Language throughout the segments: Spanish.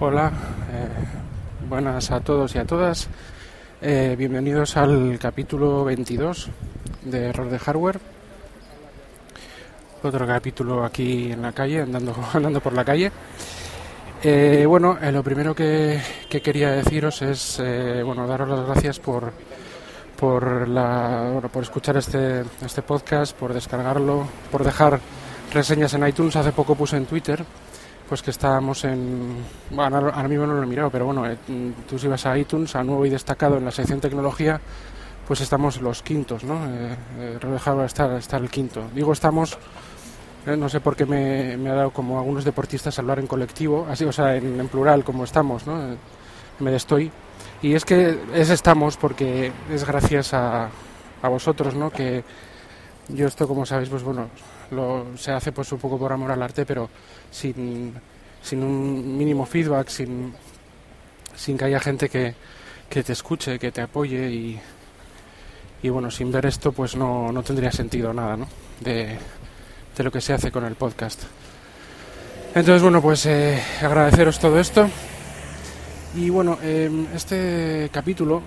Hola, eh, buenas a todos y a todas. Eh, bienvenidos al capítulo 22 de Error de Hardware. Otro capítulo aquí en la calle, andando, andando por la calle. Eh, bueno, lo primero que, que, quería deciros es bueno, daros las gracias por, por, la, bueno, por escuchar este, este podcast, por descargarlo, por dejar reseñas en iTunes. Hace poco puse en Twitter pues que estábamos en... Bueno, ahora mismo no lo he mirado, pero bueno, eh, tú si vas a iTunes, a nuevo y destacado en la sección tecnología, pues estamos los quintos, ¿no? Eh, eh estar, estar el quinto. Digo estamos, eh, no sé por qué me, ha dado como algunos deportistas hablar en colectivo, así, o sea, en, plural, como estamos, ¿no? me estoy. Y es que es estamos porque es gracias a, a vosotros, ¿no? Que yo esto, como sabéis, pues bueno, lo, se hace pues un poco por amor al arte, pero sin, sin un mínimo feedback, sin, sin que haya gente que, que te escuche, que te apoye y, y bueno, sin ver esto pues no, no tendría sentido nada ¿no? de, de, lo que se hace con el podcast. Entonces bueno, pues eh, agradeceros todo esto y bueno, eh, este capítulo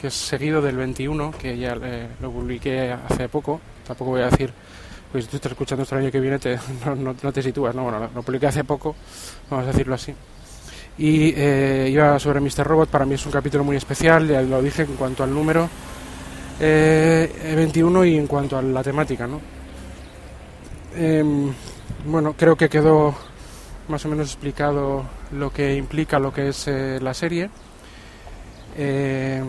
que es seguido del 21, que ya eh, lo publiqué hace poco, tampoco voy a decir pues tú estás escuchando esto el año que viene te, no, te sitúas, ¿no? Bueno, lo, publiqué hace poco, vamos a decirlo así. Y eh, iba sobre Mr. Robot, para mí es un capítulo muy especial, ya lo dije en cuanto al número 21 eh, y en cuanto a la temática, ¿no? Em, bueno, creo que quedó más o menos explicado lo que implica lo que es eh, la serie. Eh,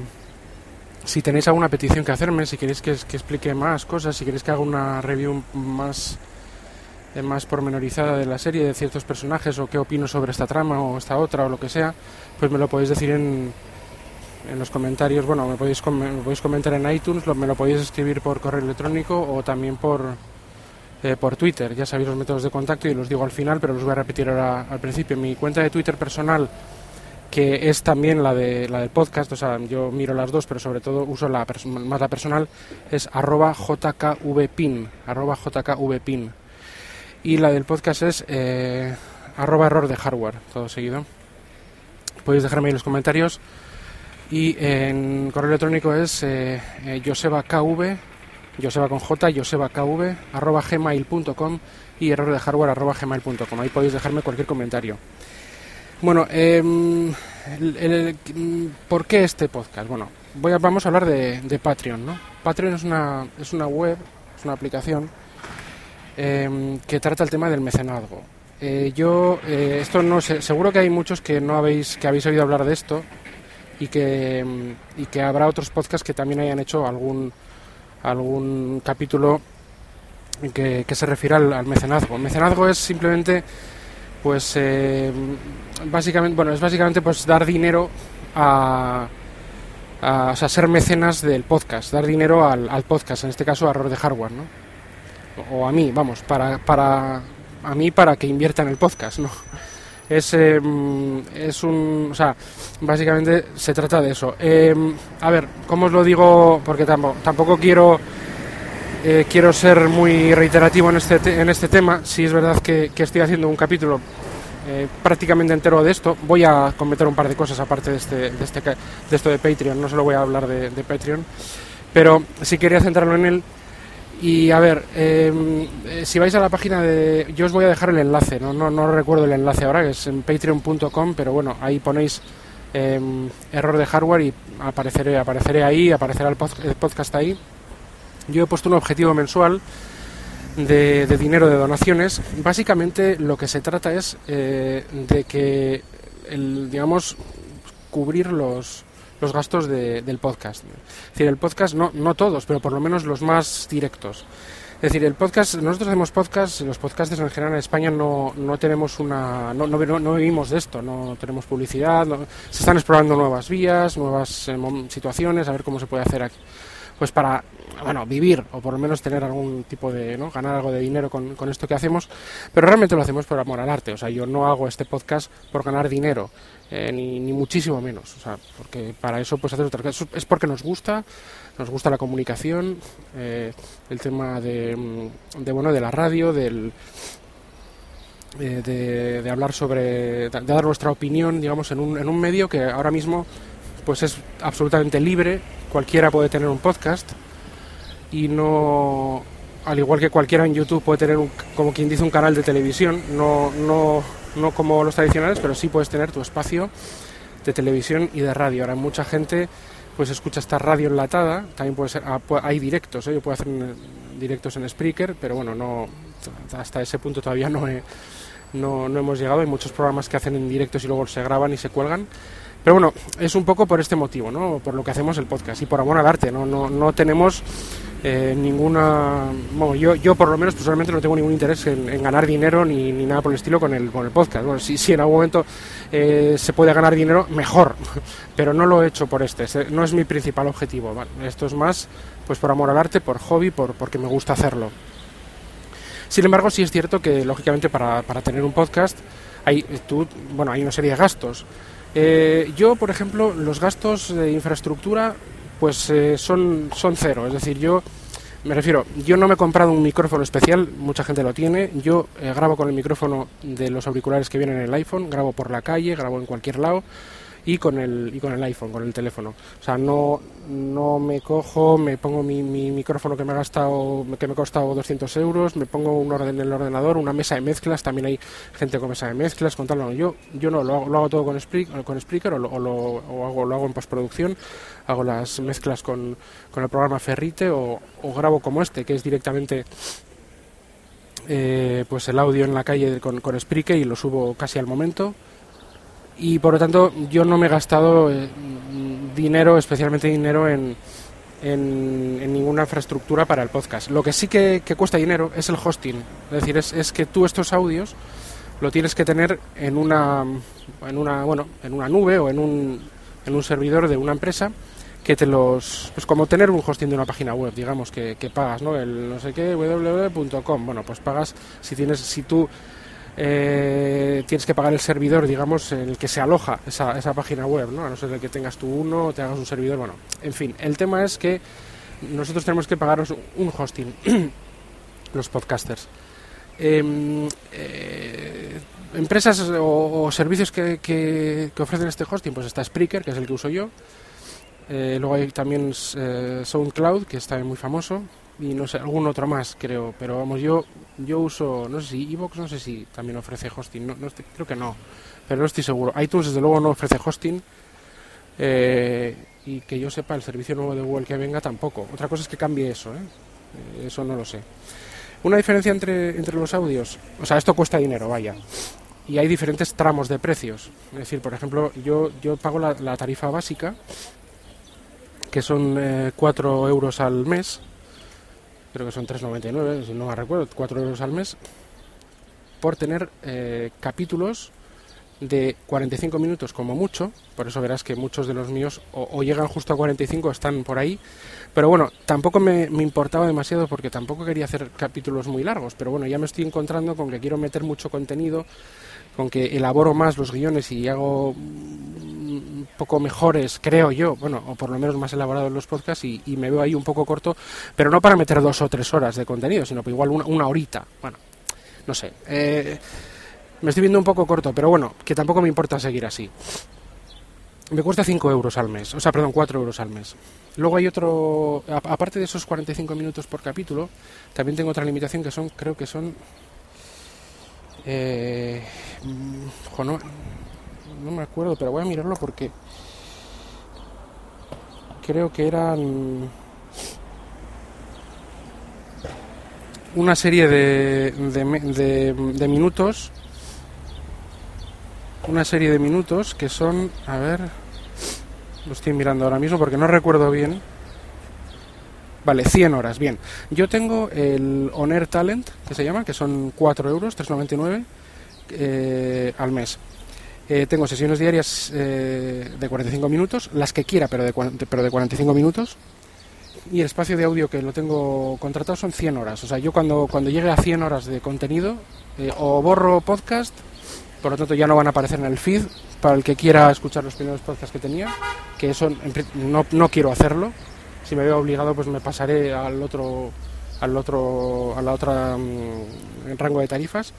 si tenéis alguna petición que hacerme, si queréis que, explique más cosas, si queréis que haga una review más, eh, más pormenorizada de la serie, de ciertos personajes, o qué opino sobre esta trama o esta otra, o lo que sea, pues me lo podéis decir en, en los comentarios. Bueno, me podéis, podéis comentar en iTunes, me lo podéis escribir por correo electrónico o también por, eh, por Twitter. Ya sabéis los métodos de contacto y los digo al final, pero los voy a repetir ahora al principio. Mi cuenta de Twitter personal que es también la, de, la del podcast, o sea, yo miro las dos, pero sobre todo uso la más la personal, es arroba jkvpin, arroba jkvpin. Y la del podcast es eh, arroba error de hardware, todo seguido. Podéis dejarme ahí los comentarios. Y en correo electrónico es eh, eh joseba con j, josebakv, arroba gmail.com y error de hardware arroba gmail.com. Ahí podéis dejarme cualquier comentario. Bueno, eh, ¿por qué este podcast? Bueno, voy a, vamos a hablar de, Patreon, ¿no? Patreon es una, es una web, es una aplicación em, que trata el tema del mecenazgo. Eh, yo, eh, esto no sé, seguro que hay muchos que no habéis, que habéis oído hablar de esto y que, em, y que habrá otros podcasts que también hayan hecho algún, algún capítulo que, que se refiere al, al mecenazgo. El mecenazgo es simplemente pues eh, básicamente, bueno, es básicamente pues dar dinero a, o sea, ser mecenas del podcast, dar dinero al, podcast, en este caso a Error de Hardware, ¿no? O a mí, vamos, para, para a mí para que invierta en el podcast, ¿no? Es, em, es un, o sea, básicamente se trata de eso. Em, a ver, ¿cómo os lo digo? Porque tampoco, tampoco quiero eh, quiero ser muy reiterativo en este, en este tema. Si es verdad que, estoy haciendo un capítulo eh, prácticamente entero de esto. Voy a comentar un par de cosas aparte de, este, de, este, de esto de Patreon. No solo voy a hablar de, Patreon. Pero sí quería centrarlo en él. Y a ver, em, eh, si vais a la página de... Yo os voy a dejar el enlace, no, no, no recuerdo el enlace ahora, que es en patreon.com, pero bueno, ahí ponéis em, error de hardware y apareceré, apareceré ahí, aparecerá el podcast ahí yo he puesto un objetivo mensual de, dinero de donaciones. Básicamente lo que se trata es eh, de que, el, digamos, cubrir los, los gastos del podcast. Es decir, el podcast, no, no todos, pero por lo menos los más directos. Es decir, el podcast, nosotros hacemos podcast, los podcasters en general en España no, no tenemos una, no, no, no vivimos de esto, no tenemos publicidad, se están explorando nuevas vías, nuevas eh, situaciones, a ver cómo se puede hacer aquí pues para bueno, vivir o por lo menos tener algún tipo de, ¿no? ganar algo de dinero con, esto que hacemos, pero realmente lo hacemos por amor al arte, o sea, yo no hago este podcast por ganar dinero, eh, ni, muchísimo menos, o sea, porque para eso pues hacer otra cosa, es porque nos gusta, nos gusta la comunicación, eh, el tema de, de, bueno, de la radio, del, de, de, hablar sobre, de dar nuestra opinión, digamos, en un, en un medio que ahora mismo pues es absolutamente libre, cualquiera puede tener un podcast y no, al igual que cualquiera en YouTube puede tener, un, como quien dice, un canal de televisión, no, no, no como los tradicionales, pero sí puedes tener tu espacio de televisión y de radio. Ahora mucha gente pues escucha esta radio enlatada, también puede ser, ah, hay directos, ¿eh? yo puedo hacer directos en Spreaker, pero bueno, no hasta ese punto todavía no, no, no hemos llegado, hay muchos programas que hacen en directos y luego se graban y se cuelgan. Pero bueno, es un poco por este motivo, ¿no? Por lo que hacemos el podcast y por amor al arte, ¿no? No, no tenemos eh, ninguna. Bueno, yo, yo por lo menos personalmente no tengo ningún interés en, ganar dinero ni, ni, nada por el estilo con el, con el podcast. Bueno, si, si en algún momento eh, se puede ganar dinero, mejor, pero no lo he hecho por este, no es mi principal objetivo. Esto es más pues por amor al arte, por hobby, por, porque me gusta hacerlo. Sin embargo, sí es cierto que, lógicamente, para, para tener un podcast hay, tú, bueno, hay una serie de gastos. Eh, yo, por ejemplo, los gastos de infraestructura pues eh, son, son cero. Es decir, yo me refiero, yo no me he comprado un micrófono especial, mucha gente lo tiene. Yo eh, grabo con el micrófono de los auriculares que vienen en el iPhone, grabo por la calle, grabo en cualquier lado y con el y con el iPhone, con el teléfono. O sea, no, no me cojo, me pongo mi, mi micrófono que me ha gastado, que me ha costado 200 euros, me pongo un orden en el ordenador, una mesa de mezclas, también hay gente con mesa de mezclas, con tal, no, yo, yo no, lo hago, lo hago todo con Spreaker, con Spreaker o, lo, hago, lo hago en postproducción, hago las mezclas con, con el programa Ferrite o, o grabo como este, que es directamente eh, pues el audio en la calle con, con Spreaker y lo subo casi al momento y por lo tanto yo no me he gastado eh, dinero, especialmente dinero en, en, ninguna infraestructura para el podcast. Lo que sí que, cuesta dinero es el hosting, es decir, es, es, que tú estos audios lo tienes que tener en una, en una, bueno, en una nube o en un, en un servidor de una empresa que te los pues como tener un hosting de una página web digamos que, que pagas no el no sé qué www.com bueno pues pagas si tienes si tú eh, tienes que pagar el servidor, digamos, en el que se aloja esa, esa página web, ¿no? A no ser que tengas tú uno o te hagas un servidor, bueno, en fin, el tema es que nosotros tenemos que pagaros un hosting, los podcasters. Em, eh, empresas o, servicios que, que, ofrecen este hosting, pues está Spreaker, que es el que uso yo. Eh, luego hay también SoundCloud, que está muy famoso y no sé, algún otro más creo, pero vamos, yo yo uso, no sé si Evox, no sé si también ofrece hosting, no, no estoy, creo que no, pero no estoy seguro. iTunes desde luego no ofrece hosting eh, y que yo sepa el servicio nuevo de Google que venga tampoco. Otra cosa es que cambie eso, ¿eh? eh eso no lo sé. Una diferencia entre, entre los audios, o sea, esto cuesta dinero, vaya. Y hay diferentes tramos de precios. Es decir, por ejemplo, yo, yo pago la, tarifa básica, que son eh, 4 euros al mes, creo que son 3,99, si no me recuerdo, 4 euros al mes, por tener eh, capítulos de 45 minutos como mucho, por eso verás que muchos de los míos o, o llegan justo a 45 están por ahí, pero bueno, tampoco me, me, importaba demasiado porque tampoco quería hacer capítulos muy largos, pero bueno, ya me estoy encontrando con que quiero meter mucho contenido, con que elaboro más los guiones y hago un poco mejores, creo yo, bueno, o por lo menos más elaborados los podcasts y, me veo ahí un poco corto, pero no para meter dos o tres horas de contenido, sino que igual una, una horita, bueno, no sé. Eh, me estoy viendo un poco corto, pero bueno, que tampoco me importa seguir así. Me cuesta 5 euros al mes, o sea, perdón, 4 euros al mes. Luego hay otro, aparte de esos 45 minutos por capítulo, también tengo otra limitación que son, creo que son... Eh, no, no me acuerdo, pero voy a mirarlo porque creo que eran una serie de, de, de minutos una serie de minutos que son, a ver, lo estoy mirando ahora mismo porque no recuerdo bien. Vale, 100 horas, bien. Yo tengo el Honor Talent, que se llama, que son 4 euros, 3,99 eh, al mes. Eh, tengo sesiones diarias eh, de 45 minutos, las que quiera, pero de, pero de 45 minutos. Y el espacio de audio que lo tengo contratado son 100 horas. O sea, yo cuando, cuando llegue a 100 horas de contenido, eh, o borro podcast por lo tanto ya no van a aparecer en el feed para el que quiera escuchar los primeros podcasts que tenía, que eso no, no quiero hacerlo. Si me veo obligado, pues me pasaré al otro, al otro, a la otra um, rango de tarifas.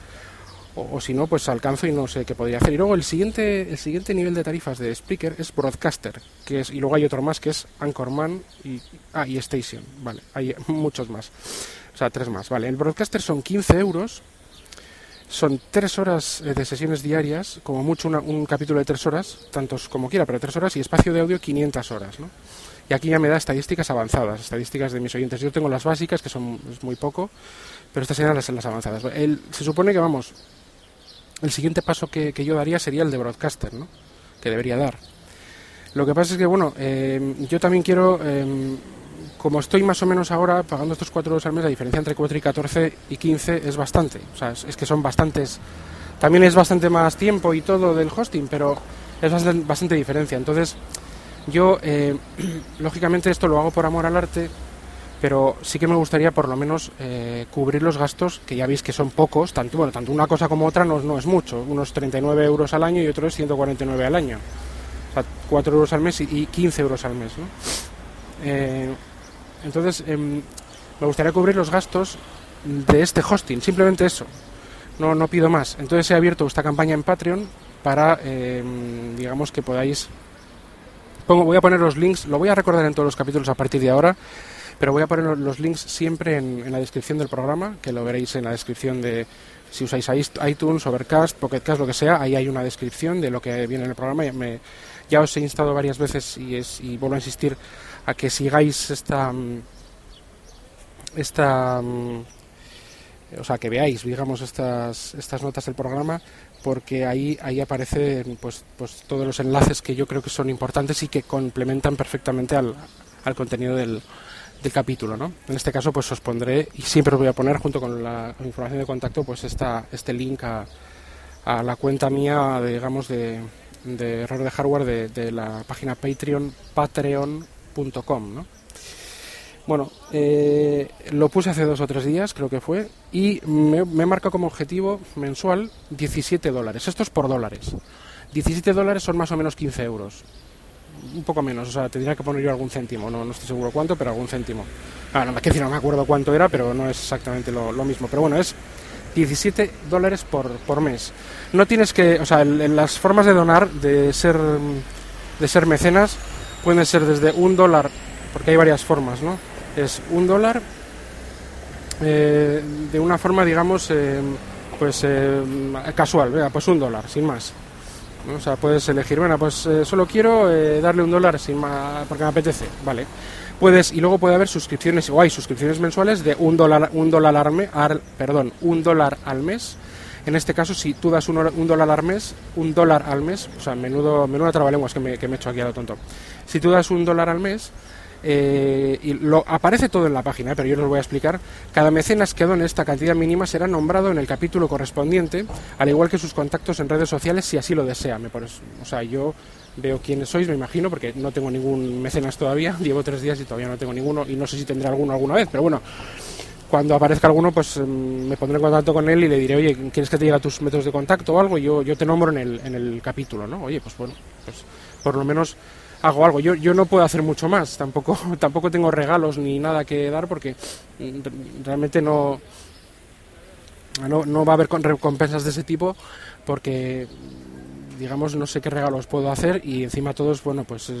o, si no, pues alcanzo y no sé qué podría hacer. Y luego el siguiente, el siguiente nivel de tarifas de Spreaker es Broadcaster, que es, y luego hay otro más que es Anchorman y, ah, y Station, vale, hay muchos más, o sea, tres más, vale. El Broadcaster son 15 euros, son tres horas eh, de sesiones diarias, como mucho un capítulo de tres horas, tantos como quiera, pero tres horas, y espacio de audio 500 horas, ¿no? Y aquí ya me da estadísticas avanzadas, estadísticas de mis oyentes. Yo tengo las básicas, que son muy poco, pero estas serían las, las avanzadas. se supone que, vamos, el siguiente paso que, yo daría sería el de broadcaster, ¿no? Que debería dar. Lo que pasa es que, bueno, eh, yo también quiero, eh, como estoy más o menos ahora pagando estos 4 euros al mes, la diferencia entre 4 y 14 y 15 es bastante. O sea, es, que son bastantes. También es bastante más tiempo y todo del hosting, pero es bastante, bastante diferencia. Entonces, yo, eh, lógicamente, esto lo hago por amor al arte pero sí que me gustaría por lo menos eh, cubrir los gastos, que ya veis que son pocos, tanto, bueno, tanto una cosa como otra no, es mucho, unos 39 euros al año y otro es 149 al año, o sea, 4 euros al mes y, 15 euros al mes. ¿no? Eh, entonces, em, me gustaría cubrir los gastos de este hosting, simplemente eso, no, no pido más. Entonces he abierto esta campaña en Patreon para, em, digamos, que podáis... Voy a poner los links, lo voy a recordar en todos los capítulos a partir de ahora, pero voy a poner los links siempre en, la descripción del programa, que lo veréis en la descripción de si usáis iTunes, Overcast, Pocketcast, lo que sea, ahí hay una descripción de lo que viene en el programa. Ya os he instado varias veces y, es, y vuelvo a insistir a que sigáis esta esta o sea que veáis digamos estas estas notas del programa porque ahí ahí aparecen pues pues todos los enlaces que yo creo que son importantes y que complementan perfectamente al, al contenido del, del capítulo, ¿no? En este caso, pues os pondré, y siempre os voy a poner junto con la información de contacto, pues esta, este link a, a la cuenta mía, digamos, de, de error de hardware de, la página Patreon, patreon.com, ¿no? Bueno, eh, lo puse hace dos o tres días, creo que fue, y me, me marca como objetivo mensual 17 dólares. Esto es por dólares. 17 dólares son más o menos 15 euros un poco menos, o sea, tendría que poner yo algún céntimo, no, no estoy seguro cuánto, pero algún céntimo. Ah, no, decir, no me acuerdo cuánto era, pero no es exactamente lo, mismo. Pero bueno, es 17 dólares por, por mes. No tienes que, o sea, en, las formas de donar, de ser, de ser mecenas, pueden ser desde un dólar, porque hay varias formas, ¿no? Es un dólar eh, de una forma, digamos, eh, pues eh, casual, vea, pues un dólar, sin más. O sea, puedes elegir, bueno, pues solo quiero darle un dólar sin porque me apetece, vale. Puedes, y luego puede haber suscripciones, o hay suscripciones mensuales de un dólar, un dólar al mes, perdón, un dólar al mes. En este caso, si tú das un, dólar al mes, un dólar al mes, o sea, menudo, menuda trabalenguas que me, que me he hecho aquí a lo tonto. Si tú das un dólar al mes, eh, y lo, aparece todo en la página, pero yo os lo voy a explicar. Cada mecenas que done esta cantidad mínima será nombrado en el capítulo correspondiente, al igual que sus contactos en redes sociales, si así lo desea. Me o sea, yo veo quiénes sois, me imagino, porque no tengo ningún mecenas todavía, llevo tres días y todavía no tengo ninguno, y no sé si tendré alguno alguna vez, pero bueno, cuando aparezca alguno, pues em, me pondré en contacto con él y le diré, oye, ¿quieres que te diga tus métodos de contacto o algo? Y yo, yo te nombro en el, en el capítulo, ¿no? Oye, pues bueno, pues por lo menos hago algo. Yo, yo no puedo hacer mucho más, tampoco, tampoco tengo regalos ni nada que dar porque realmente no, no, no va a haber recompensas de ese tipo porque, digamos, no sé qué regalos puedo hacer y encima todos, bueno, pues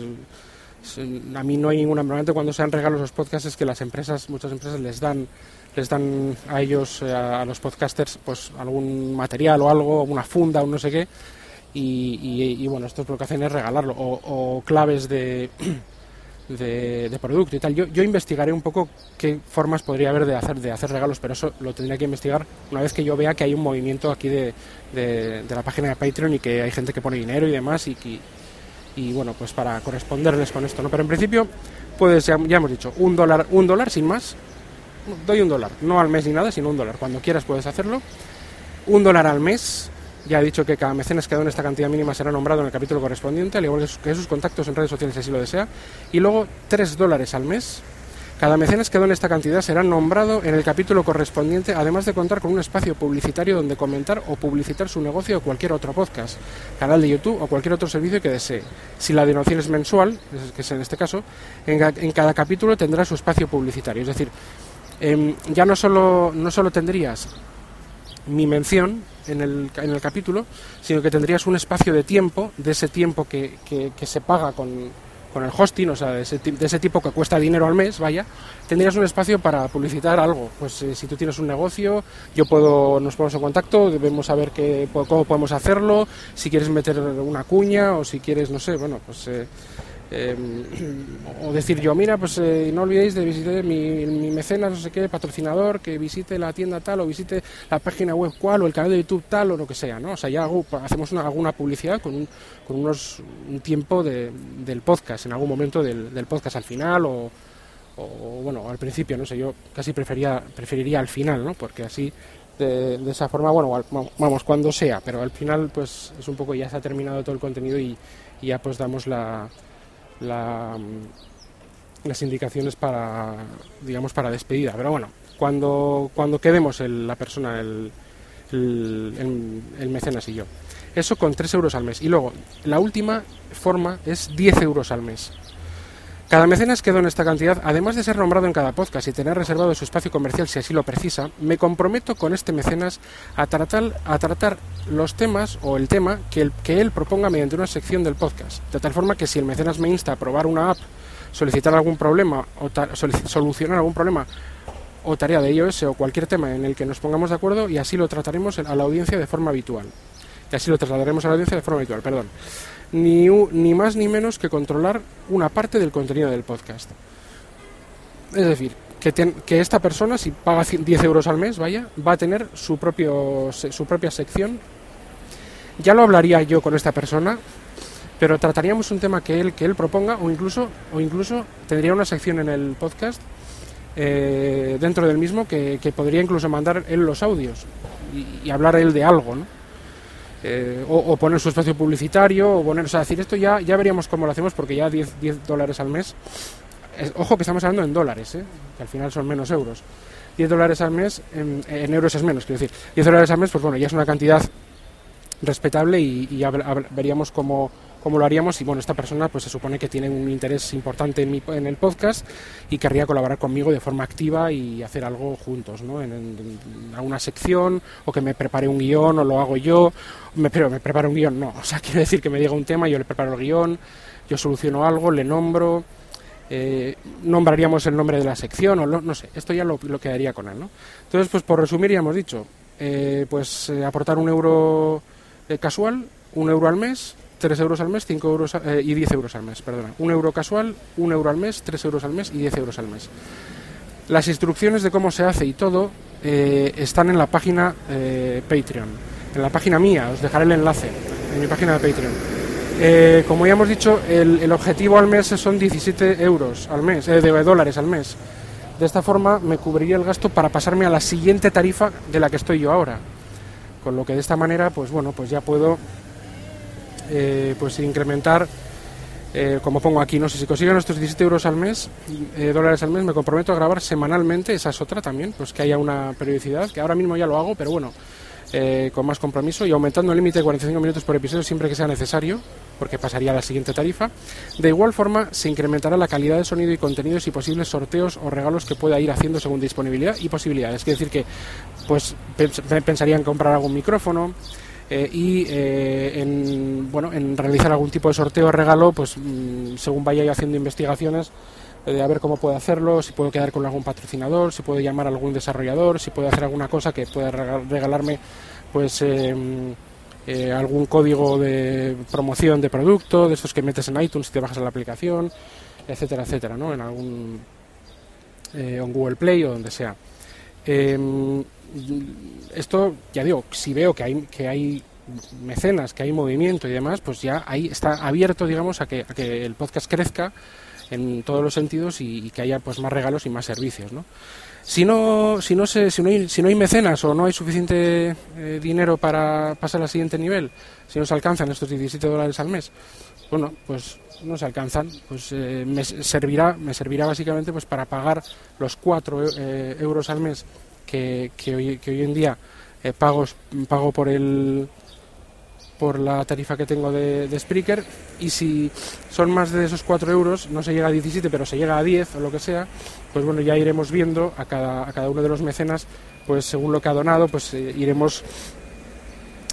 a mí no hay ninguna normalmente cuando sean regalos los podcasts es que las empresas muchas empresas les dan les dan a ellos eh, a los podcasters pues algún material o algo una funda o no sé qué y, bueno, esto es lo que hacen es regalarlo, o, claves de, de, producto y tal. Yo, yo investigaré un poco qué formas podría haber de hacer, de hacer regalos, pero eso lo tendría que investigar una vez que yo vea que hay un movimiento aquí de, de, la página de Patreon y que hay gente que pone dinero y demás y, y bueno, pues para corresponderles con esto, ¿no? Pero en principio, puedes, ya, ya hemos dicho, un dólar, un dólar sin más, doy un dólar, no al mes ni nada, sino un dólar. Cuando quieras puedes hacerlo. Un dólar al mes ya he dicho que cada mecenas que en esta cantidad mínima será nombrado en el capítulo correspondiente, al igual que sus contactos en redes sociales así lo desea. Y luego 3 dólares al mes. Cada mecenas que en esta cantidad será nombrado en el capítulo correspondiente, además de contar con un espacio publicitario donde comentar o publicitar su negocio o cualquier otro podcast, canal de YouTube o cualquier otro servicio que desee. Si la donación es mensual, que es en este caso, en, cada capítulo tendrá su espacio publicitario. Es decir, em, ya no solo, no solo tendrías mi mención en el, en el capítulo, sino que tendrías un espacio de tiempo, de ese tiempo que, que, que se paga con, con el hosting, o sea, de ese, de ese, tipo que cuesta dinero al mes, vaya, tendrías un espacio para publicitar algo. Pues eh, si tú tienes un negocio, yo puedo, nos ponemos en contacto, debemos saber qué, cómo podemos hacerlo, si quieres meter una cuña o si quieres, no sé, bueno, pues eh, eh, o decir yo, mira, pues eh, no olvidéis de visitar mi, mi, mecenas, no sé qué, patrocinador, que visite la tienda tal, o visite la página web cual, o el canal de YouTube tal, o lo que sea, ¿no? O sea, ya hago, hacemos una, alguna publicidad con, un, con unos, un tiempo de, del podcast, en algún momento del, del podcast al final, o, o, bueno, al principio, no sé, yo casi prefería, preferiría al final, ¿no? Porque así de, esa forma, bueno, vamos, cuando sea, pero al final pues es un poco ya se ha terminado todo el contenido y ya pues damos la, la, las indicaciones para, digamos, para despedida. Pero bueno, cuando, cuando quedemos el, la persona, el, el, el, mecenas y yo. Eso con 3 euros al mes. Y luego, la última forma es 10 euros al mes. Cada mecenas quedó en esta cantidad, además de ser nombrado en cada podcast y tener reservado su espacio comercial si así lo precisa, me comprometo con este mecenas a tratar, a tratar los temas o el tema que, que él proponga mediante una sección del podcast. De tal forma que si el mecenas me insta a probar una app, solicitar algún problema o solucionar algún problema o tarea de iOS o cualquier tema en el que nos pongamos de acuerdo y así lo trataremos a la audiencia de forma habitual. Y así lo trasladaremos a la audiencia de forma habitual, perdón ni, ni más ni menos que controlar una parte del contenido del podcast. Es decir, que, que, esta persona, si paga 10 euros al mes, vaya, va a tener su, propio, su propia sección. Ya lo hablaría yo con esta persona, pero trataríamos un tema que él, que él proponga o incluso, o incluso tendría una sección en el podcast eh, dentro del mismo que, que, podría incluso mandar él los audios y, y hablar él de algo, ¿no? Eh, o, poner su espacio publicitario, o poner, o sea, decir, esto ya, ya veríamos cómo lo hacemos porque ya 10, 10 dólares al mes, es, ojo que estamos hablando en dólares, ¿eh? que al final son menos euros. 10 dólares al mes, en, en, euros es menos, quiero decir, 10 dólares al mes, pues bueno, ya es una cantidad respetable y, y ya veríamos cómo, cómo lo haríamos y bueno, esta persona pues se supone que tiene un interés importante en, mi, en el podcast y querría colaborar conmigo de forma activa y hacer algo juntos, ¿no? En, alguna sección o que me prepare un guion o lo hago yo, me, pero me preparo un guion, no, o sea, quiero decir que me diga un tema, yo le preparo el guion, yo soluciono algo, le nombro, eh, nombraríamos el nombre de la sección o lo, no sé, esto ya lo, quedaría con él, ¿no? Entonces, pues por resumir ya hemos dicho, eh, pues eh, aportar un euro casual, un euro al mes, 3 euros al mes, 5 euros eh, y 10 euros al mes, perdona. Un euro casual, un euro al mes, 3 euros al mes y 10 euros al mes. Las instrucciones de cómo se hace y todo eh, están en la página eh, Patreon, en la página mía, os dejaré el enlace en mi página de Patreon. Eh, como ya hemos dicho, el, el, objetivo al mes son 17 euros al mes, de dólares al mes. De esta forma me cubriría el gasto para pasarme a la siguiente tarifa de la que estoy yo ahora. Con lo que de esta manera, pues bueno, pues ya puedo eh, pues incrementar, eh, como pongo aquí, no sé si consiguen estos 17 euros al mes, eh, dólares al mes, me comprometo a grabar semanalmente, esa es otra también, pues que haya una periodicidad, que ahora mismo ya lo hago, pero bueno, eh, con más compromiso y aumentando el límite de 45 minutos por episodio siempre que sea necesario, porque pasaría a la siguiente tarifa. De igual forma, se incrementará la calidad de sonido y contenidos y posibles sorteos o regalos que pueda ir haciendo según disponibilidad y posibilidades. Quiere decir que, pues, pensaría en comprar algún micrófono, eh, y eh, en, bueno, en realizar algún tipo de sorteo o regalo, pues mmm, según vaya yo haciendo investigaciones, eh, a ver cómo puedo hacerlo, si puedo quedar con algún patrocinador, si puedo llamar a algún desarrollador, si puedo hacer alguna cosa que pueda regalarme pues em, algún código de promoción de producto, de estos que metes en iTunes y te bajas a la aplicación, etcétera, etcétera, ¿no? En algún eh, en Google Play o donde sea. Esto, ya digo, si veo que hay, que hay mecenas, que hay movimiento y demás, pues ya ahí está abierto, digamos, a que, a que el podcast crezca en todos los sentidos y, y, que haya pues más regalos y más servicios, ¿no? Si no, si no, se, si no, hay, si no hay mecenas o no hay suficiente eh, dinero para pasar al siguiente nivel, si no se alcanzan estos 17 dólares al mes, bueno, pues no se alcanzan, pues eh, me servirá, me servirá básicamente pues para pagar los 4 eh, euros al mes que, que, hoy, que hoy en día eh, pago, pago por el por la tarifa que tengo de, de Spreaker y si son más de esos 4 euros, no se llega a 17 pero se llega a 10 o lo que sea, pues bueno, ya iremos viendo a cada, a cada uno de los mecenas, pues según lo que ha donado, pues eh, iremos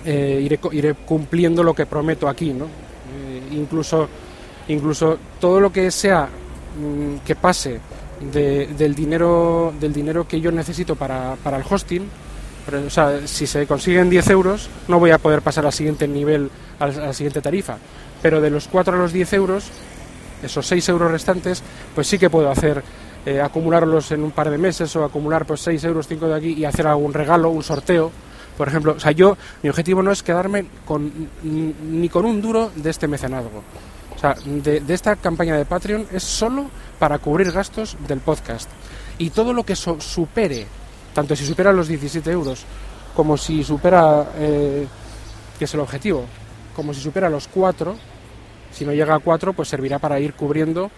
eh, iré, cumpliendo lo que prometo aquí, ¿no? Eh, incluso, incluso todo lo que sea mmm, que pase de, del, dinero, del dinero que yo necesito para, para el hosting, pero, o sea, si se consiguen 10 euros, no voy a poder pasar al siguiente nivel, a la, siguiente tarifa. Pero de los 4 a los 10 euros, esos 6 euros restantes, pues sí que puedo hacer, eh, acumularlos en un par de meses o acumular pues 6 euros, 5 de aquí y hacer algún regalo, un sorteo. Por ejemplo, o sea, yo, mi objetivo no es quedarme con, ni con un duro de este mecenazgo. Sea, de, esta campaña de Patreon es solo para cubrir gastos del podcast. Y todo lo que supere tanto si supera los 17 euros como si supera, eh, que es el objetivo, como si supera los 4, si no llega a 4, pues servirá para ir cubriendo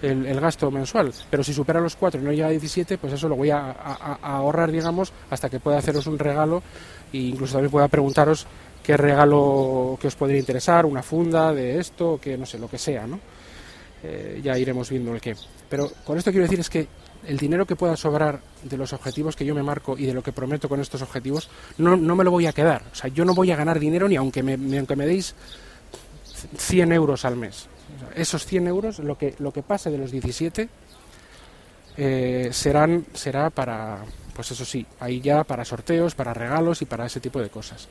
el, gasto mensual. Pero si supera los 4 y no llega a 17, pues eso lo voy a, a, ahorrar, digamos, hasta que pueda haceros un regalo e incluso también pueda preguntaros qué regalo que os podría interesar, una funda de esto, que no sé, lo que sea, ¿no? Eh, ya iremos viendo el qué. Pero con esto quiero decir es que el dinero que pueda sobrar de los objetivos que yo me marco y de lo que prometo con estos objetivos, no, no me lo voy a quedar. O sea, yo no voy a ganar dinero ni aunque me, ni aunque me deis 100 euros al mes. Esos 100 euros, lo que, lo que pase de los 17, eh, serán, será para, pues eso sí, ahí ya para sorteos, para regalos y para ese tipo de cosas.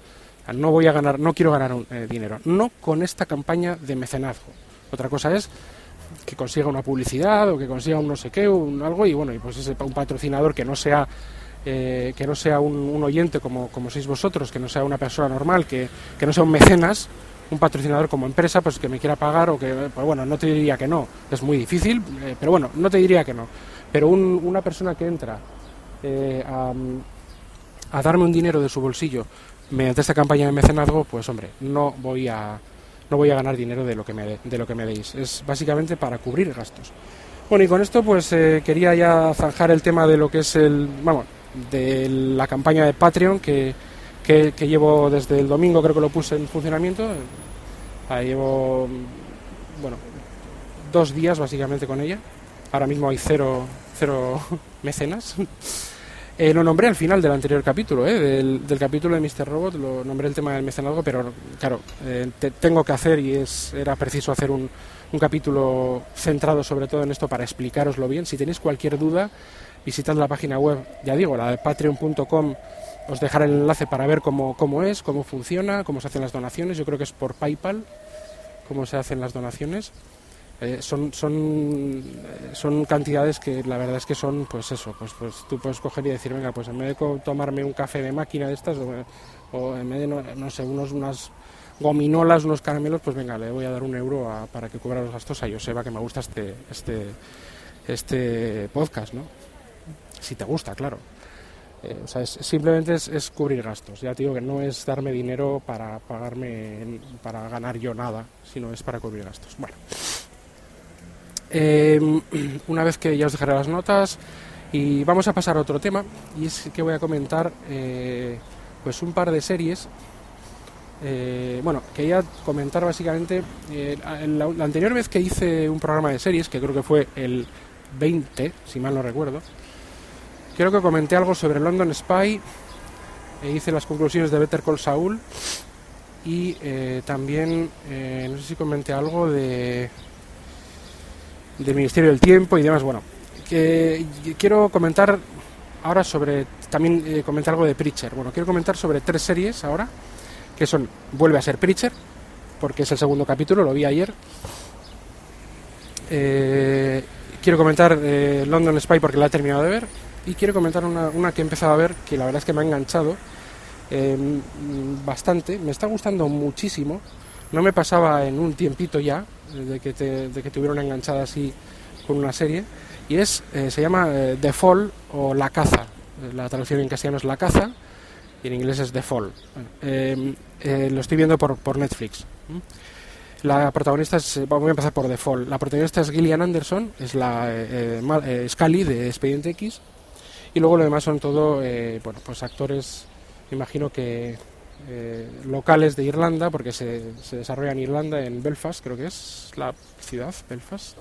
No voy a ganar, no quiero ganar eh, dinero. No con esta campaña de mecenazgo. Otra cosa es que consiga una publicidad o que consiga un no sé qué, un algo, y bueno, y pues ese, un patrocinador que no sea eh, que no sea un, oyente como, como sois vosotros, que no sea una persona normal, que, que, no sea un mecenas, un patrocinador como empresa, pues que me quiera pagar o que, pues bueno, no te diría que no, es muy difícil, eh, pero bueno, no te diría que no. Pero un, una persona que entra eh, a, a darme un dinero de su bolsillo mediante esta campaña de mecenazgo, pues hombre, no voy a, no voy a ganar dinero de lo que me, de, de lo que me deis. Es básicamente para cubrir gastos. Bueno, y con esto pues eh, quería ya zanjar el tema de lo que es el, vamos, de la campaña de Patreon que, que, que llevo desde el domingo, creo que lo puse en funcionamiento. Ahí llevo, bueno, dos días básicamente con ella. Ahora mismo hay cero, cero mecenas. Eh, lo nombré al final del anterior capítulo, eh, del, del, capítulo de Mr. Robot, lo nombré el tema del mecenazgo, pero claro, eh, te, tengo que hacer y es, era preciso hacer un, un, capítulo centrado sobre todo en esto para explicaroslo bien. Si tenéis cualquier duda, visitad la página web, ya digo, la de patreon.com, os dejaré el enlace para ver cómo, cómo es, cómo funciona, cómo se hacen las donaciones. Yo creo que es por PayPal, cómo se hacen las donaciones. Eh, son, son, son cantidades que la verdad es que son, pues eso, pues, pues tú puedes coger y decir, venga, pues en vez de tomarme un café de máquina de estas, o, en vez de, no, no, sé, unos, unas gominolas, unos caramelos, pues venga, le voy a dar un euro a, para que cubra los gastos a Joseba, que me gusta este, este, este podcast, ¿no? Si te gusta, claro. Eh, o sea, es, simplemente es, es, cubrir gastos. Ya te digo que no es darme dinero para pagarme, para ganar yo nada, sino es para cubrir gastos. Bueno. Eh, una vez que ya os dejaré las notas y vamos a pasar a otro tema y es que voy a comentar eh, pues un par de series eh, bueno, quería comentar básicamente eh, la, anterior vez que hice un programa de series, que creo que fue el 20, si mal no recuerdo, creo que comenté algo sobre London Spy, e hice las conclusiones de Better Call Saul y también, no sé si comenté algo de del Ministerio del Tiempo y demás. Bueno, que quiero comentar ahora sobre, también eh, comentar algo de Preacher. Bueno, quiero comentar sobre tres series ahora, que son Vuelve a ser Preacher, porque es el segundo capítulo, lo vi ayer. Eh, quiero comentar eh, London Spy porque la he terminado de ver. Y quiero comentar una, una, que he empezado a ver, que la verdad es que me ha enganchado eh, bastante. Me está gustando muchísimo. No me pasaba en un tiempito ya, de que te, de que te hubieron enganchada así con una serie y es eh, se llama eh, The Fall o La caza. La traducción en castellano es La caza y en inglés es The Fall. Eh, lo estoy viendo por, por Netflix. La protagonista es a empezar por Fall. La protagonista es Gillian Anderson es la Scully de Expediente X y luego lo demás son todo bueno pues actores imagino que eh, locales de Irlanda, porque se, desarrolla en Irlanda, en Belfast, creo que es la ciudad, Belfast.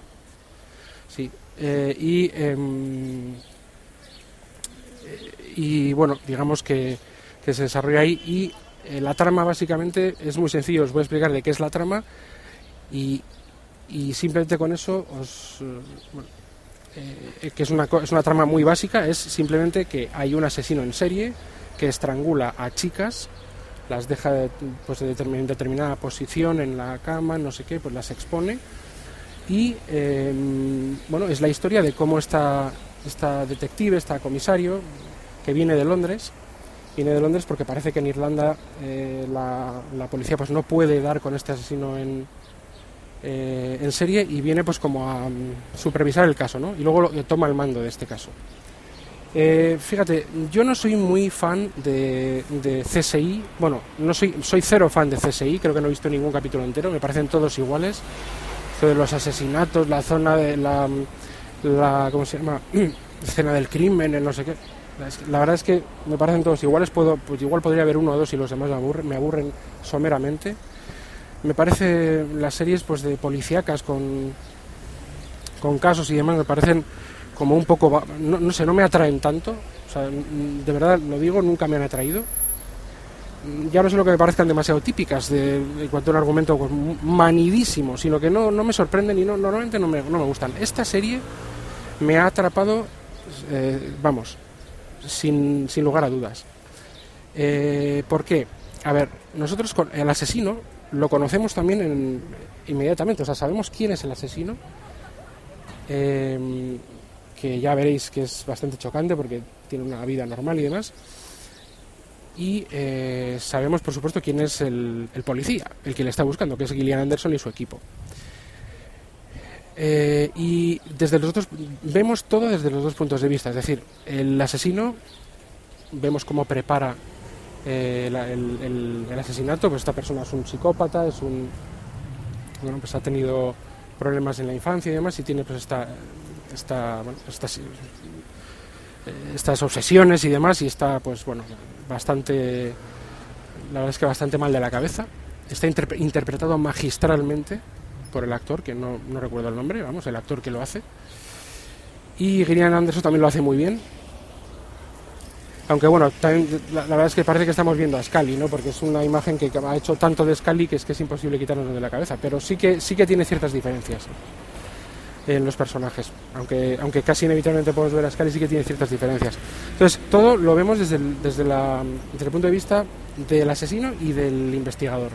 Sí, eh, y, em, y bueno, digamos que, que, se desarrolla ahí y la trama básicamente es muy sencillo, os voy a explicar de qué es la trama y, y simplemente con eso os... Bueno, eh, que es una, es una trama muy básica, es simplemente que hay un asesino en serie que estrangula a chicas, las deja pues, en determinada posición en la cama, no sé qué, pues las expone. Y em, bueno, es la historia de cómo esta, esta detective, esta comisario, que viene de Londres, viene de Londres porque parece que en Irlanda eh, la, la, policía pues no puede dar con este asesino en, eh, en serie y viene pues como a mm, supervisar el caso, ¿no? Y luego toma el mando de este caso. Eh, fíjate, yo no soy muy fan de, CSI, bueno, no soy, soy cero fan de CSI, creo que no he visto ningún capítulo entero, me parecen todos iguales. Esto de los asesinatos, la zona de la, la ¿cómo se llama? escena del crimen, el no sé qué. La verdad es que me parecen todos iguales, puedo, pues igual podría haber uno o dos y los demás me aburren, me aburren someramente me parece las series pues de policíacas con, con casos y demás me parecen como un poco no, sé no me atraen tanto. O sea, de verdad lo digo nunca me han atraído. Ya no sé lo que me parezcan demasiado típicas de, en cuanto a un argumento pues, manidísimo sino que no, no me sorprenden y no, normalmente no me, no me gustan. Esta serie me ha atrapado eh, vamos sin, sin lugar a dudas. Eh, ¿por qué? a ver nosotros con el asesino lo conocemos también inmediatamente, o sea, sabemos quién es el asesino, em, que ya veréis que es bastante chocante porque tiene una vida normal y demás. Y eh, sabemos, por supuesto, quién es el, policía, el que le está buscando, que es Gillian Anderson y su equipo. Eh, y desde los otros vemos todo desde los dos puntos de vista, es decir, el asesino vemos cómo prepara eh, el, asesinato, pues esta persona es un psicópata, es un bueno, pues ha tenido problemas en la infancia y demás y tiene pues esta, esta eh, estas obsesiones y demás y está pues bueno bastante la verdad es que bastante mal de la cabeza está interpretado magistralmente por el actor que no, no recuerdo el nombre vamos el actor que lo hace y Gillian Anderson también lo hace muy bien aunque bueno, también, la, verdad es que parece que estamos viendo a Scully, ¿no? Porque es una imagen que ha hecho tanto de Scully que es que es imposible quitarnos de la cabeza. Pero sí que sí que tiene ciertas diferencias en los personajes. Aunque, aunque casi inevitablemente podemos ver a Scully, sí que tiene ciertas diferencias. Entonces, todo lo vemos desde el, desde, la, desde el punto de vista del asesino y del investigador.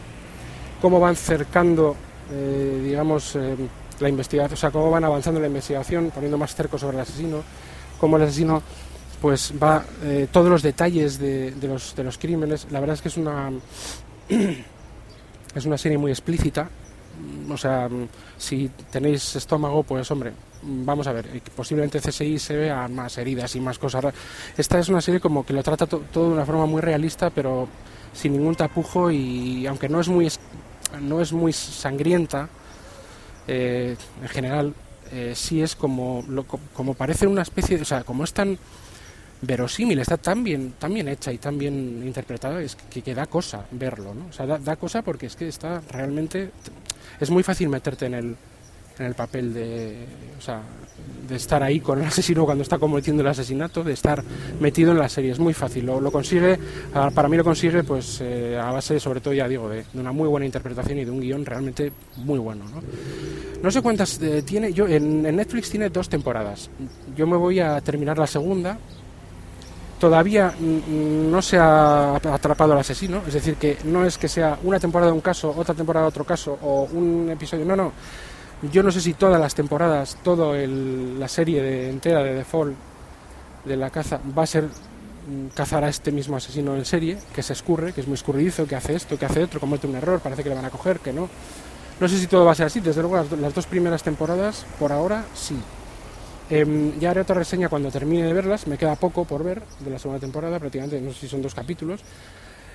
Cómo van cercando, eh, digamos, eh, la investigación, o sea, cómo van avanzando la investigación, poniendo más cerco sobre el asesino, cómo el asesino pues va eh, todos los detalles de, los, de los crímenes. La verdad es que es una es una serie muy explícita. O sea, si tenéis estómago, pues hombre, vamos a ver, eh, posiblemente CSI se vea más heridas y más cosas. Esta es una serie como que lo trata todo de una forma muy realista, pero sin ningún tapujo y aunque no es muy no es muy sangrienta eh, en general, sí es como como parece una especie, o sea, como es tan verosímil, está tan bien, tan bien hecha y tan bien interpretada es que, que da cosa verlo, ¿no? O sea, da, cosa porque es que está realmente... Es muy fácil meterte en el, en el papel de, o sea, de estar ahí con el asesino cuando está cometiendo el asesinato, de estar metido en la serie. Es muy fácil. Lo, lo consigue, para mí lo consigue pues eh, a base, sobre todo, ya digo, de, una muy buena interpretación y de un guion realmente muy bueno. No, no sé cuántas eh, tiene. Yo en, en Netflix tiene dos temporadas. Yo me voy a terminar la segunda todavía no se ha atrapado al asesino, es decir, que no es que sea una temporada un caso, otra temporada otro caso o un episodio, no, no. Yo no sé si todas las temporadas, toda la serie de, entera de Default de la caza va a ser mm, cazar a este mismo asesino en serie, que se escurre, que es muy escurridizo, que hace esto, que hace otro, comete un error, parece que le van a coger, que no. No sé si todo va a ser así, desde luego las dos primeras temporadas, por ahora, sí, Em, ya haré otra reseña cuando termine de verlas, me queda poco por ver de la segunda temporada, prácticamente no sé si son dos capítulos.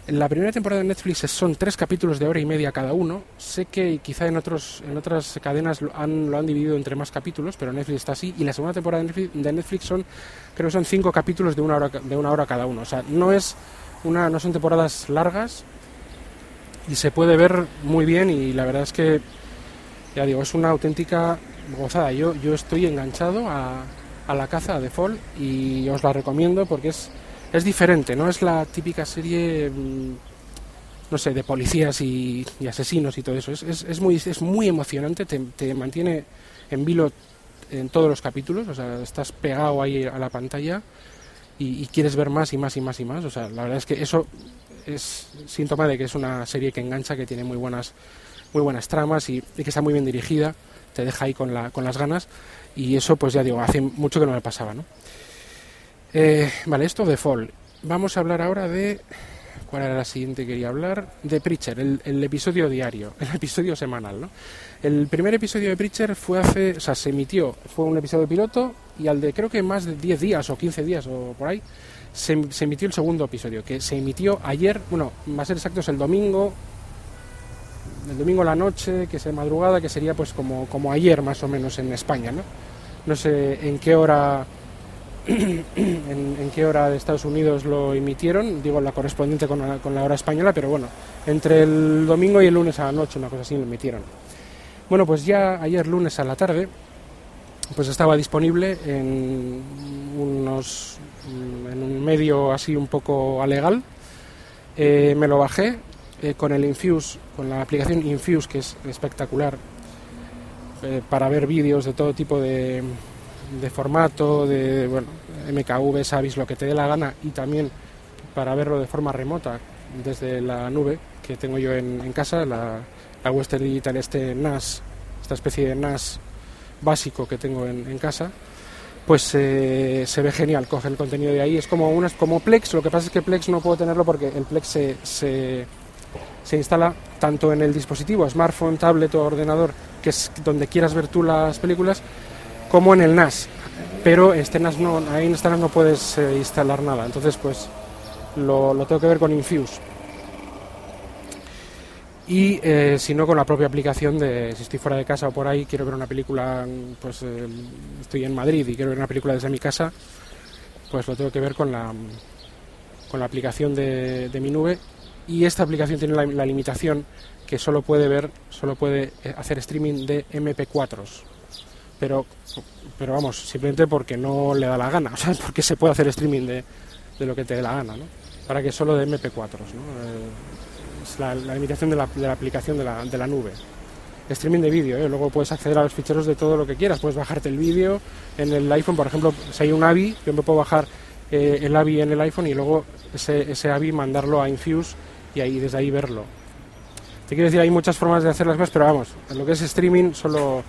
La primera temporada de Netflix son tres capítulos de hora y media cada uno. Sé que quizá en, otros, en otras cadenas lo han, lo han dividido entre más capítulos, pero Netflix está así. Y la segunda temporada de Netflix son, creo que son cinco capítulos de una hora, de una hora cada uno. O sea, no, es una, no son temporadas largas, y se puede ver muy bien y la verdad es que, ya digo, es una auténtica gozada. Yo, yo estoy enganchado a, a la caza de Fall y os la recomiendo porque es, es diferente, no es la típica serie, mm, no sé, de policías y, asesinos y todo eso. Es, es, muy, es muy emocionante, te, te, mantiene en vilo en todos los capítulos, o sea, estás pegado ahí a la pantalla y, quieres ver más y más y más y más. O sea, la verdad es que eso es síntoma de que es una serie que engancha, que tiene muy buenas, muy buenas tramas y, que está muy bien dirigida, te deja ahí con, la, con las ganas y eso pues ya digo, hace mucho que no me pasaba, ¿no? Eh, vale, esto de Fall. Vamos a hablar ahora de... ¿Cuál era la siguiente que quería hablar? De Preacher, el, episodio diario, el episodio semanal, ¿no? El primer episodio de Preacher fue hace... O sea, se emitió, fue un episodio piloto y al de creo que más de 10 días o 15 días o por ahí, se, emitió el segundo episodio, que se emitió ayer, bueno, más ser exacto es el domingo, el domingo la noche, que es madrugada, que sería pues como, como ayer más o menos en España, ¿no? No sé en qué hora en, qué hora de Estados Unidos lo emitieron, digo la correspondiente con la, con la hora española, pero bueno, entre el domingo y el lunes a la noche, una cosa así, lo emitieron. Bueno, pues ya ayer lunes a la tarde, pues estaba disponible en unos en un medio así un poco alegal. Eh, me lo bajé eh, con el Infuse, con la aplicación Infuse, que es espectacular, eh, para ver vídeos de todo tipo de, formato, de bueno, MKV, Savis, lo que te dé la gana, y también para verlo de forma remota desde la nube que tengo yo en, casa, la, Western Digital, este NAS, esta especie de NAS básico que tengo en, casa, pues eh, se ve genial, coge el contenido de ahí. Es como, unas, como Plex, lo que pasa es que Plex no puedo tenerlo porque el Plex se, se instala tanto en el dispositivo, smartphone, tablet o ordenador, que es donde quieras ver tú las películas, como en el NAS. Pero este NAS ahí en este NAS no puedes eh, instalar nada, entonces pues lo, lo tengo que ver con Infuse. Y eh, si no con la propia aplicación de si estoy fuera de casa o por ahí quiero ver una película pues eh, estoy en Madrid y quiero ver una película desde mi casa pues lo tengo que ver con la con la aplicación de, mi nube y esta aplicación tiene la, limitación que solo puede ver solo puede eh, hacer streaming de MP4s pero pero vamos simplemente porque no le da la gana o sea porque se puede hacer streaming de, de lo que te dé la gana ¿no? para que solo de MP4s ¿no? la, limitación de la, aplicación de la, de la, nube. Streaming de vídeo, ¿eh? luego puedes acceder a los ficheros de todo lo que quieras, puedes bajarte el vídeo en el iPhone, por ejemplo, si hay un AVI, yo me puedo bajar eh, el AVI en el iPhone y luego ese, ese AVI mandarlo a Infuse y ahí desde ahí verlo. Te quiero decir, hay muchas formas de hacer las cosas, pero vamos, en lo que es streaming solo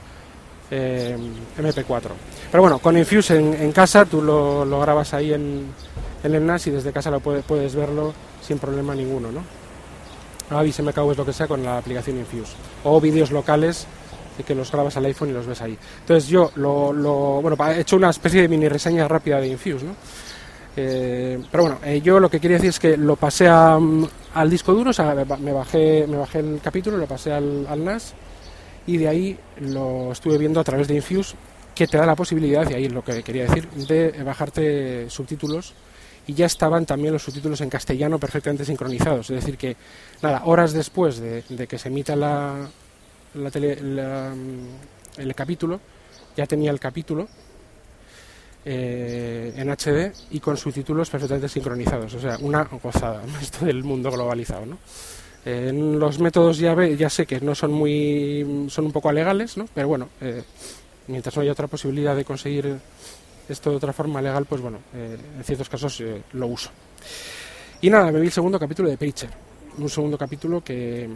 eh, MP4. Pero bueno, con Infuse en, casa tú lo, lo, grabas ahí en, en, el NAS y desde casa lo puedes, puedes verlo sin problema ninguno, ¿no? Avis MKV es lo que sea con la aplicación Infuse. O vídeos locales que los grabas al iPhone y los ves ahí. Entonces yo lo, lo bueno, he hecho una especie de mini reseña rápida de Infuse, ¿no? Eh, pero bueno, eh, yo lo que quería decir es que lo pasé al disco duro, o sea, me bajé, me bajé el capítulo, lo pasé al, al, NAS y de ahí lo estuve viendo a través de Infuse, que te da la posibilidad, y ahí es lo que quería decir, de bajarte subtítulos y ya estaban también los subtítulos en castellano perfectamente sincronizados. Es decir, que nada, horas después de, que se emita la, la, el capítulo, ya tenía el capítulo eh, en HD y con subtítulos perfectamente sincronizados. O sea, una gozada, esto del mundo globalizado, ¿no? En los métodos ya, ya sé que no son muy son un poco alegales, ¿no? pero bueno, eh, mientras no haya otra posibilidad de conseguir esto de otra forma legal, pues bueno, eh, en ciertos casos eh, lo uso. Y nada, me vi el segundo capítulo de Preacher, un segundo capítulo que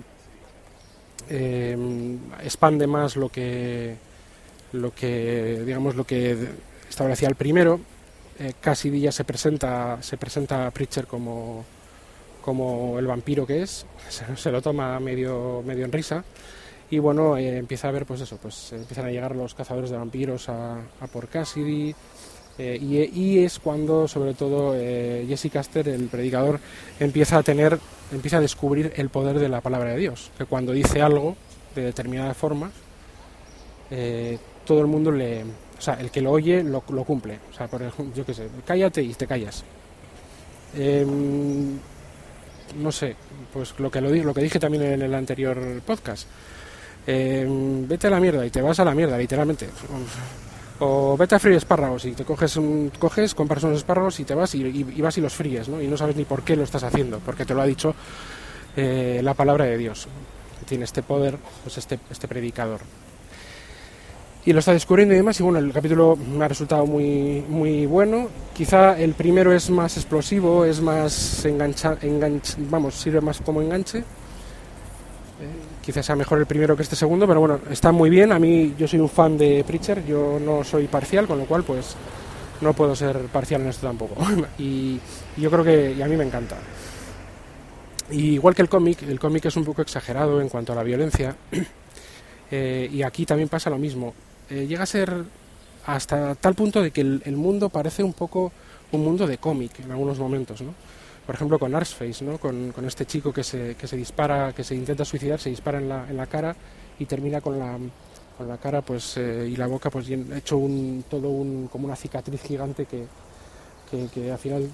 eh, expande más lo que, lo que, digamos, lo que establecía el primero. casi ya se presenta, se presenta a Preacher como, como el vampiro que es, se, lo toma medio, medio en risa y bueno, empieza a ver pues eso, pues empiezan a llegar los cazadores de vampiros a, por Cassidy, eh, y, es cuando, sobre todo, eh, Jesse Caster, el predicador, empieza a tener, empieza a descubrir el poder de la palabra de Dios. Que cuando dice algo de determinada forma, eh, todo el mundo le, o sea, el que lo oye lo, cumple. O sea, por ejemplo, yo qué sé, cállate y te callas. Em, no sé, pues lo que, lo, lo que dije también en el anterior podcast. Eh, vete a la mierda y te vas a la mierda, literalmente. O vete a freír espárragos y te coges, un, coges compras unos espárragos y te vas y, vas y los fríes, ¿no? Y no sabes ni por qué lo estás haciendo, porque te lo ha dicho eh, la palabra de Dios. Tiene este poder, pues este, este predicador. Y lo está descubriendo y demás, y bueno, el capítulo me ha resultado muy, muy bueno. Quizá el primero es más explosivo, es más engancha, vamos, sirve más como enganche quizás sea mejor el primero que este segundo, pero bueno, está muy bien. A mí yo soy un fan de Preacher, yo no soy parcial, con lo cual pues no puedo ser parcial en esto tampoco. y, yo creo que a mí me encanta. igual que el cómic, el cómic es un poco exagerado en cuanto a la violencia. Eh, y aquí también pasa lo mismo. Eh, llega a ser hasta tal punto de que el, mundo parece un poco un mundo de cómic en algunos momentos, ¿no? por ejemplo con Arsface, ¿no? con, con este chico que se, que se dispara, que se intenta suicidar, se dispara en la, en la cara y termina con la, con la cara pues eh, y la boca pues hecho un, todo un, como una cicatriz gigante que, que, al final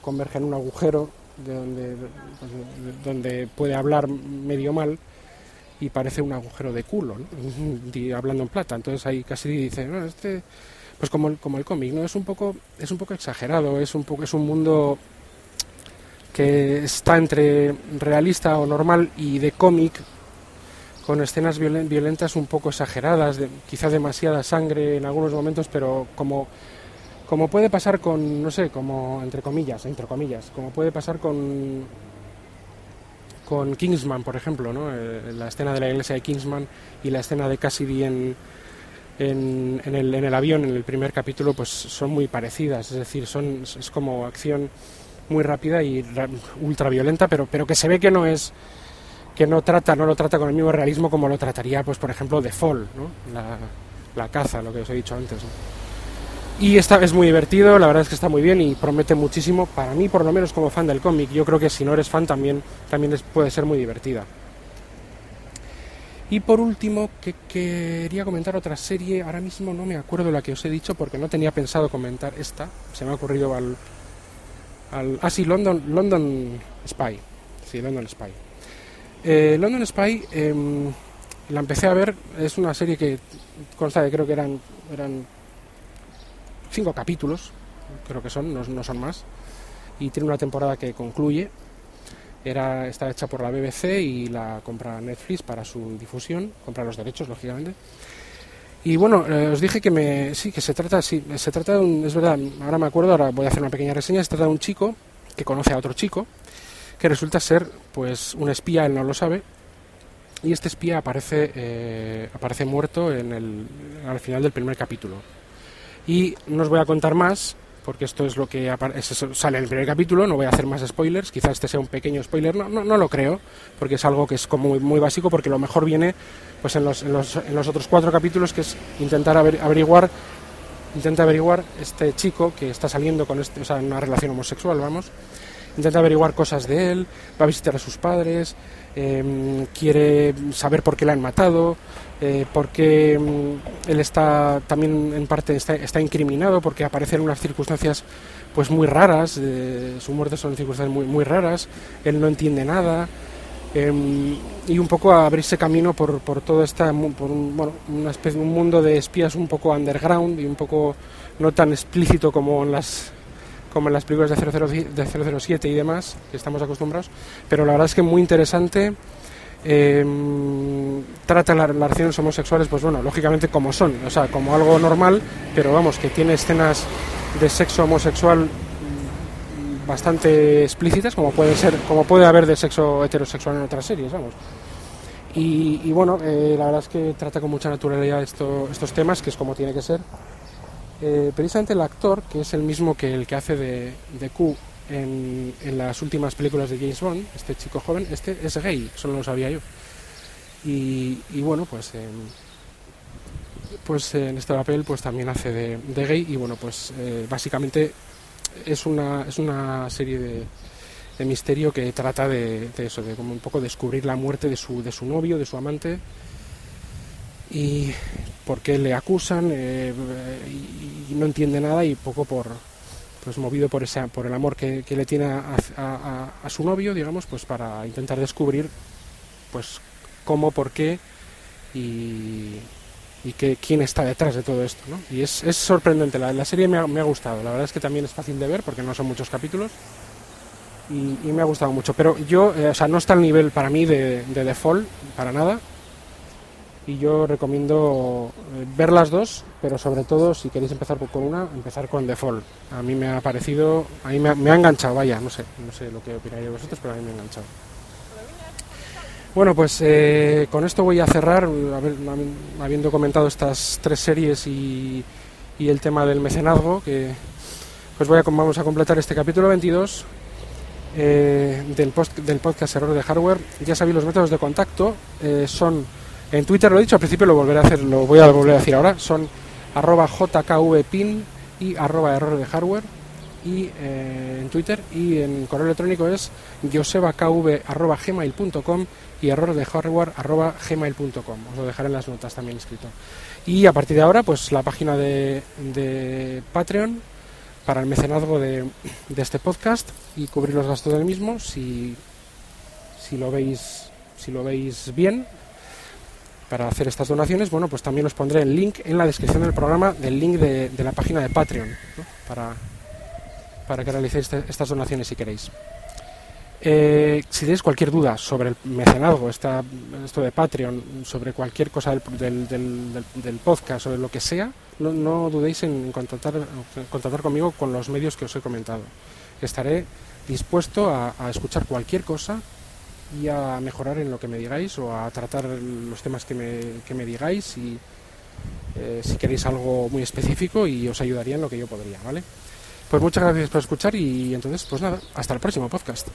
converge en un agujero de donde, pues, donde puede hablar medio mal y parece un agujero de culo, ¿no? hablando en plata. Entonces ahí casi dice, no, este, pues como el, como el cómic, ¿no? Es un poco, es un poco exagerado, es un poco, es un mundo que está entre realista o normal y de cómic, con escenas violentas un poco exageradas, de, quizás demasiada sangre en algunos momentos, pero como, como puede pasar con, no sé, como entre comillas, entre comillas, como puede pasar con, con Kingsman, por ejemplo, ¿no? Eh, la escena de la iglesia de Kingsman y la escena de Cassidy en, en, en, el, en el avión, en el primer capítulo, pues son muy parecidas, es decir, son, es como acción muy rápida y ultra violenta, pero, pero que se ve que no es que no trata, no lo trata con el mismo realismo como lo trataría, pues por ejemplo, The Fall, ¿no? la, la caza, lo que os he dicho antes. Y esta es muy divertido, la verdad es que está muy bien y promete muchísimo, para mí por lo menos como fan del cómic, yo creo que si no eres fan también, también puede ser muy divertida. Y por último, que quería comentar otra serie, ahora mismo no me acuerdo la que os he dicho porque no tenía pensado comentar esta, se me ha ocurrido al, ah, sí, London, London Spy. Sí, London Spy. Eh, London Spy em, la empecé a ver, es una serie que consta de creo que eran, eran cinco capítulos, creo que son, no, son más, y tiene una temporada que concluye. Era, está hecha por la BBC y la compra Netflix para su difusión, compra los derechos, lógicamente. Y bueno, eh, os dije que me, sí, que se trata, sí, se trata de un, es verdad, ahora me acuerdo, ahora voy a hacer una pequeña reseña, se trata de un chico que conoce a otro chico, que resulta ser, pues, un espía, él no lo sabe, y este espía aparece, eh, aparece muerto en el, al final del primer capítulo. Y no os voy a contar más, porque esto es lo que sale en el primer capítulo, no voy a hacer más spoilers, quizás este sea un pequeño spoiler, no, no, no lo creo, porque es algo que es como muy, básico, porque lo mejor viene pues en los, en los, en los otros cuatro capítulos, que es intentar averiguar, intenta averiguar este chico que está saliendo con este, o sea, en una relación homosexual, vamos, intenta averiguar cosas de él, va a visitar a sus padres, em, quiere saber por qué le han matado, eh, porque mm, él está también en parte está, incriminado porque aparece en unas circunstancias pues muy raras, eh, su muerte son circunstancias muy, muy raras, él no entiende nada em, y un poco abrirse camino por, por todo esta, por un, bueno, una especie, un mundo de espías un poco underground y un poco no tan explícito como en las como en las películas de, de 007 y demás, que estamos acostumbrados, pero la verdad es que muy interesante eh, trata las relaciones homosexuales, pues bueno, lógicamente como son, o sea, como algo normal, pero vamos, que tiene escenas de sexo homosexual bastante explícitas, como puede ser, como puede haber de sexo heterosexual en otras series, vamos. Y, bueno, eh, la verdad es que trata con mucha naturalidad estos temas, que es como tiene que ser. Eh, precisamente el actor, que es el mismo que el que hace de, de Q en, las últimas películas de James Bond, este chico joven, este es gay, solo lo sabía yo. Y, bueno, pues, pues en este papel pues también hace de, gay y bueno, pues eh, básicamente es una, es una serie de, de misterio que trata de, eso, de como un poco descubrir la muerte de su, de su novio, de su amante y por qué le acusan eh, y no entiende nada y poco por pues movido por ese, por el amor que, le tiene a, a, su novio, digamos, pues para intentar descubrir, pues cómo, por qué y, y que, quién está detrás de todo esto, ¿no? Y es, es sorprendente, la, la serie me ha, me ha, gustado, la verdad es que también es fácil de ver porque no son muchos capítulos y, me ha gustado mucho, pero yo, eh, o sea, no está al nivel para mí de, de Default, para nada, y yo recomiendo eh, ver las dos, pero sobre todo si queréis empezar con una, empezar con Default. A mí me ha parecido, a mí me ha, enganchado, vaya, no sé, no sé lo que opináis vosotros, pero a mí me ha enganchado. Bueno, pues eh, con esto voy a cerrar, habiendo comentado estas tres series y, el tema del mecenazgo, que pues voy a, vamos a completar este capítulo 22 eh, del, post, del podcast Error de Hardware. Ya sabéis los métodos de contacto, son en Twitter lo he dicho, al principio lo volveré a hacer, lo voy a volver a decir ahora, son arroba jkvpin y arroba error de hardware y eh, en Twitter y en correo electrónico es josebakv.gmail.com y error de hardware arroba gmail.com. Os lo dejaré en las notas también escrito. Y a partir de ahora, pues la página de, de Patreon para el mecenazgo de, de, este podcast y cubrir los gastos del mismo si, si lo veis si lo veis bien para hacer estas donaciones, bueno, pues también os pondré el link en la descripción del programa del link de, la página de Patreon para, para que realicéis este, estas donaciones si queréis. Eh, si tenéis cualquier duda sobre el mecenazgo, esta, esto de Patreon, sobre cualquier cosa del, del, podcast, sobre lo que sea, no, dudéis en contactar, contactar conmigo con los medios que os he comentado. Estaré dispuesto a escuchar cualquier cosa y a mejorar en lo que me digáis o a tratar los temas que me, que me digáis y eh, si queréis algo muy específico y os ayudaría en lo que yo podría, ¿vale? Pues muchas gracias por escuchar y entonces, pues nada, hasta el próximo podcast.